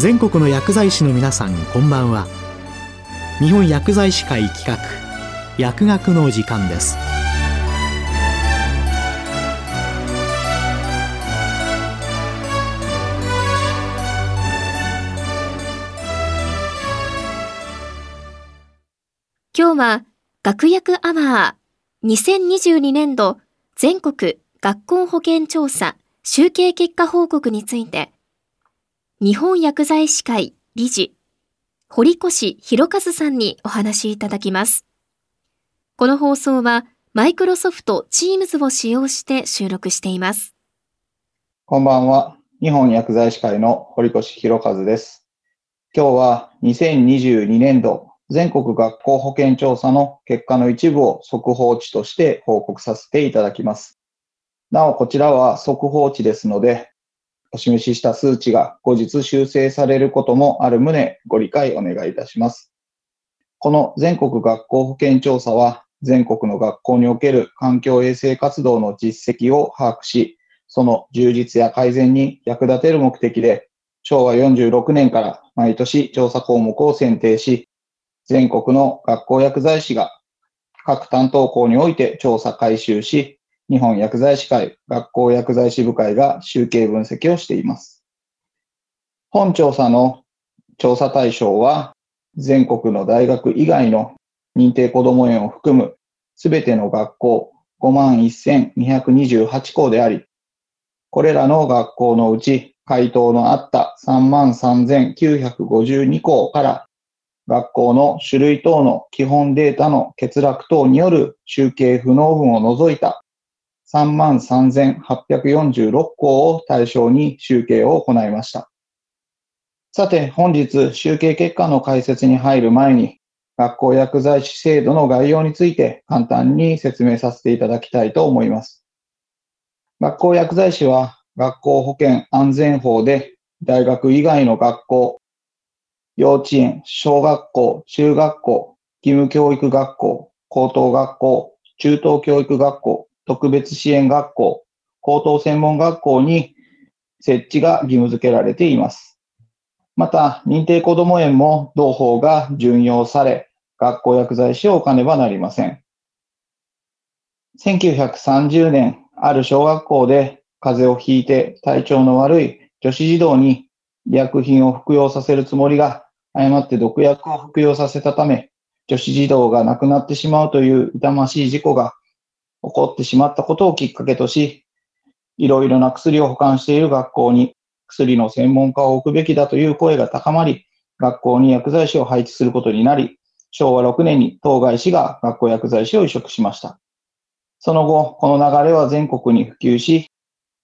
全国の薬剤師の皆さんこんばんは。日本薬剤師会企画薬学の時間です。今日は学薬アワー2022年度全国学校保健調査集計結果報告について日本薬剤師会理事、堀越博和さんにお話しいただきます。この放送は、マイクロソフト Teams を使用して収録しています。こんばんは。日本薬剤師会の堀越博和です。今日は2022年度全国学校保健調査の結果の一部を速報値として報告させていただきます。なお、こちらは速報値ですので、お示しした数値が後日修正されることもある旨ご理解お願いいたします。この全国学校保健調査は全国の学校における環境衛生活動の実績を把握し、その充実や改善に役立てる目的で、昭和46年から毎年調査項目を選定し、全国の学校薬剤師が各担当校において調査回収し、日本薬剤師会学校薬剤師部会が集計分析をしています。本調査の調査対象は、全国の大学以外の認定こども園を含むすべての学校51,228校であり、これらの学校のうち回答のあった33,952校から学校の種類等の基本データの欠落等による集計不能分を除いた33,846校を対象に集計を行いました。さて、本日集計結果の解説に入る前に、学校薬剤師制度の概要について簡単に説明させていただきたいと思います。学校薬剤師は学校保健安全法で大学以外の学校、幼稚園、小学校、中学校、義務教育学校、高等学校、中等教育学校、特別支援学校、高等専門学校に設置が義務付けられています。また、認定こども園も同法が準用され、学校薬剤師を置かねばなりません。1930年、ある小学校で風邪をひいて体調の悪い女子児童に医薬品を服用させるつもりが、誤って毒薬を服用させたため、女子児童が亡くなってしまうという痛ましい事故が起こってしまったことをきっかけとし、いろいろな薬を保管している学校に薬の専門家を置くべきだという声が高まり、学校に薬剤師を配置することになり、昭和6年に当該市が学校薬剤師を移植しました。その後、この流れは全国に普及し、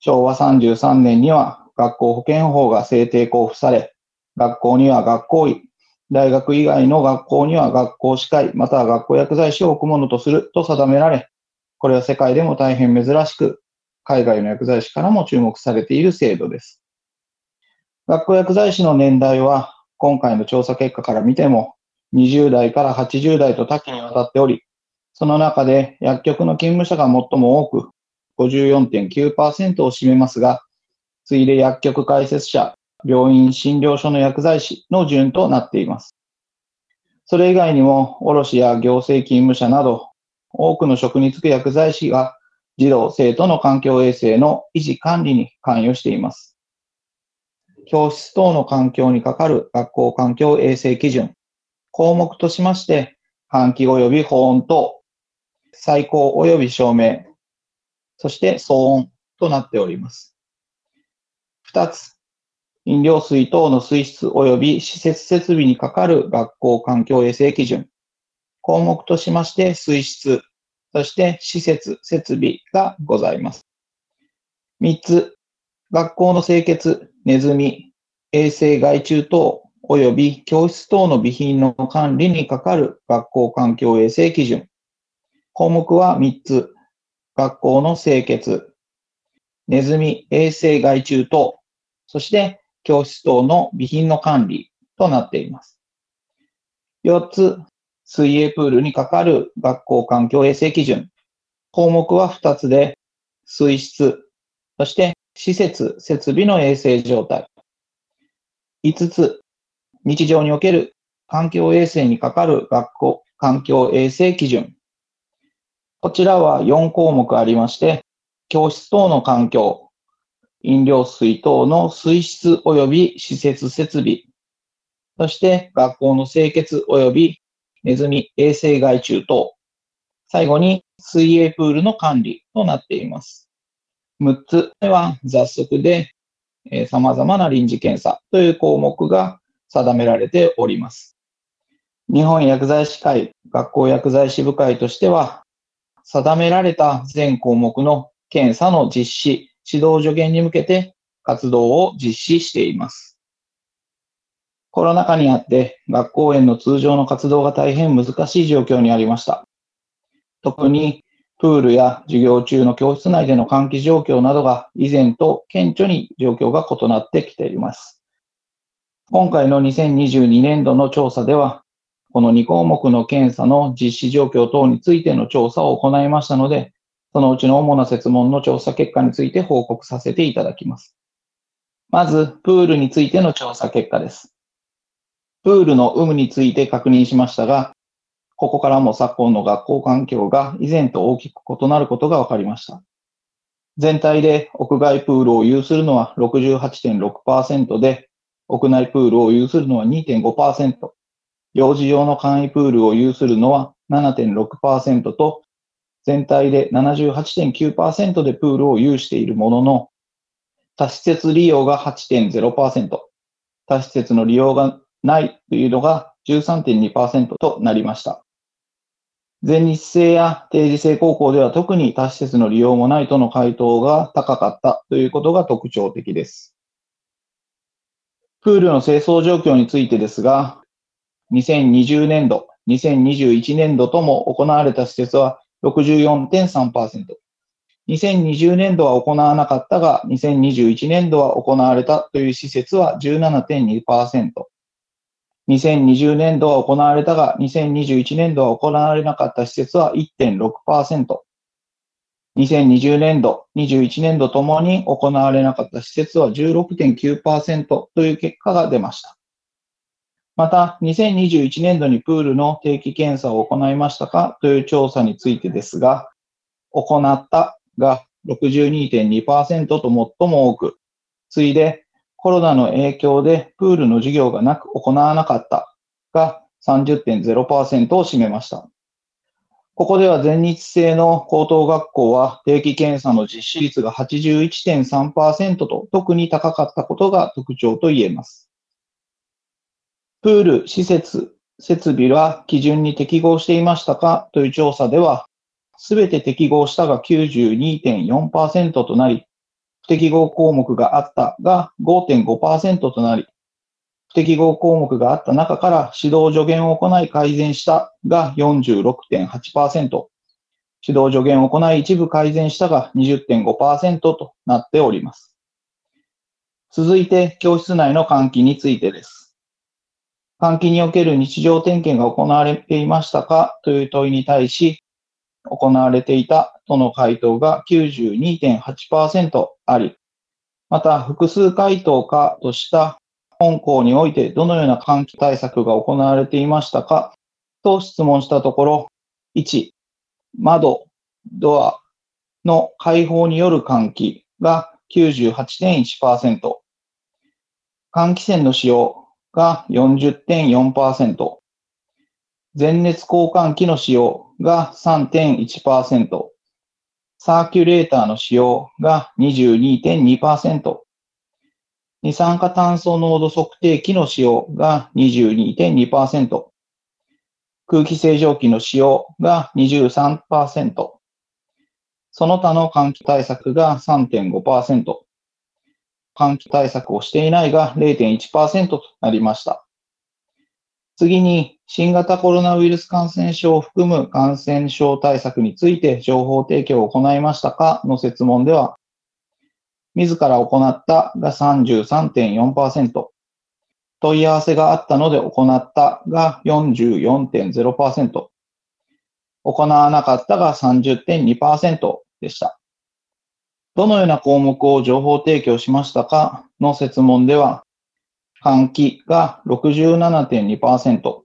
昭和33年には学校保健法が制定交付され、学校には学校医、大学以外の学校には学校司会、または学校薬剤師を置くものとすると定められ、これは世界でも大変珍しく、海外の薬剤師からも注目されている制度です。学校薬剤師の年代は、今回の調査結果から見ても、20代から80代と多岐にわたっており、その中で薬局の勤務者が最も多く、54.9%を占めますが、次いで薬局開設者、病院診療所の薬剤師の順となっています。それ以外にも、卸や行政勤務者など、多くの職に就く薬剤師が児童、生徒の環境衛生の維持管理に関与しています。教室等の環境にかかる学校環境衛生基準、項目としまして、換気及び保温等、最高及び照明、そして騒音となっております。二つ、飲料水等の水質及び施設設備にかかる学校環境衛生基準、項目としまして、水質、そして施設、設備がございます。3つ、学校の清潔、ネズミ、衛生害虫等、及び教室等の備品の管理にかかる学校環境衛生基準。項目は3つ。学校の清潔、ネズミ、衛生害虫等、そして教室等の備品の管理となっています。4つ、水泳プールにかかる学校環境衛生基準。項目は2つで、水質、そして施設、設備の衛生状態。5つ、日常における環境衛生にかかる学校環境衛生基準。こちらは4項目ありまして、教室等の環境、飲料水等の水質及び施設設備、そして学校の清潔及びネズミ衛生害虫等、最後に水泳プールの管理となっています。6つ目は雑則で、え、様々な臨時検査という項目が定められております。日本薬剤師会学校薬剤師部会としては、定められた全項目の検査の実施、指導助言に向けて活動を実施しています。コロナ禍にあって学校園の通常の活動が大変難しい状況にありました。特にプールや授業中の教室内での換気状況などが以前と顕著に状況が異なってきています。今回の2022年度の調査では、この2項目の検査の実施状況等についての調査を行いましたので、そのうちの主な設問の調査結果について報告させていただきます。まず、プールについての調査結果です。プールの有無について確認しましたが、ここからも昨今の学校環境が以前と大きく異なることが分かりました。全体で屋外プールを有するのは68.6%で、屋内プールを有するのは2.5%、幼児用の簡易プールを有するのは7.6%と、全体で78.9%でプールを有しているものの、多施設利用が8.0%、多施設の利用がないというのが13.2%となりました。全日制や定時制高校では特に多施設の利用もないとの回答が高かったということが特徴的です。プールの清掃状況についてですが、2020年度、2021年度とも行われた施設は64.3%。2020年度は行わなかったが、2021年度は行われたという施設は17.2%。2020年度は行われたが、2021年度は行われなかった施設は1.6%。2020年度、21年度ともに行われなかった施設は16.9%という結果が出ました。また、2021年度にプールの定期検査を行いましたかという調査についてですが、行ったが62.2%と最も多く、次いでコロナの影響でプールの授業がなく行わなかったが30.0%を占めました。ここでは全日制の高等学校は定期検査の実施率が81.3%と特に高かったことが特徴と言えます。プール、施設、設備は基準に適合していましたか？という調査では、すべて適合したが92.4%となり、不適合項目があったが5.5%となり、不適合項目があった中から指導助言を行い改善したが46.8%、指導助言を行い一部改善したが20.5%となっております。続いて、教室内の換気についてです。換気における日常点検が行われていましたか？という問いに対し、行われていたとの回答が92.8%あり、また複数回答かとした本校においてどのような換気対策が行われていましたか？と質問したところ、1、窓、ドアの開放による換気が98.1%、換気扇の使用が40.4%、全熱交換器の使用が3.1%、サーキュレーターの使用が22.2%、二酸化炭素濃度測定器の使用が22.2%、空気清浄機の使用が23%、その他の換気対策が3.5%、換気対策をしていないが0.1%となりました。次に、新型コロナウイルス感染症を含む感染症対策について情報提供を行いましたか？の説問では、自ら行ったが33.4%、問い合わせがあったので行ったが44.0%、行わなかったが30.2%でした。どのような項目を情報提供しましたか？の説問では、換気が67.2%、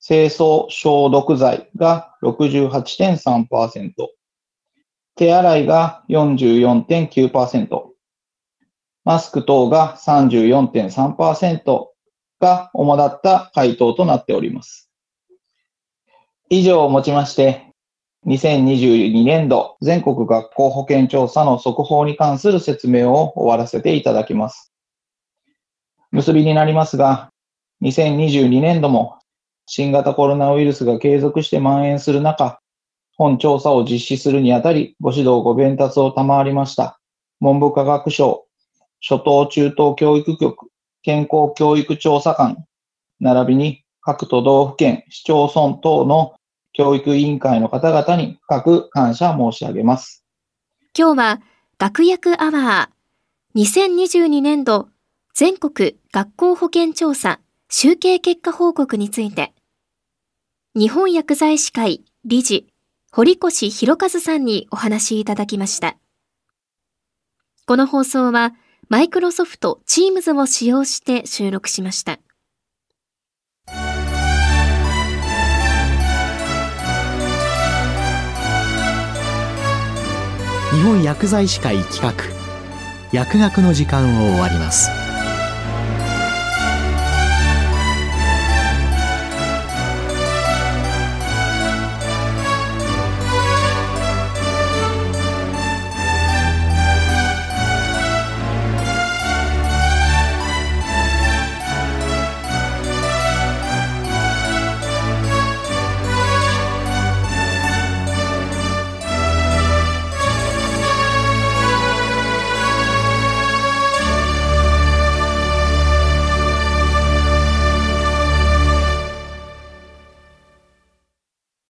清掃消毒剤が68.3%、手洗いが44.9%、マスク等が34.3%が主だった回答となっております。以上をもちまして、2022年度全国学校保健調査の速報に関する説明を終わらせていただきます。結びになりますが、2022年度も新型コロナウイルスが継続して蔓延する中、本調査を実施するにあたり、ご指導ご鞭達を賜りました。文部科学省、初等中等教育局、健康教育調査官、並びに各都道府県、市町村等の教育委員会の方々に深く感謝申し上げます。今日は学薬アワー2022年度全国学校保健調査集計結果報告について日本薬剤師会理事堀越博和さんにお話しいただきました。この放送はマイクロソフト Teams を使用して収録しました。日本薬剤師会企画薬学の時間を終わります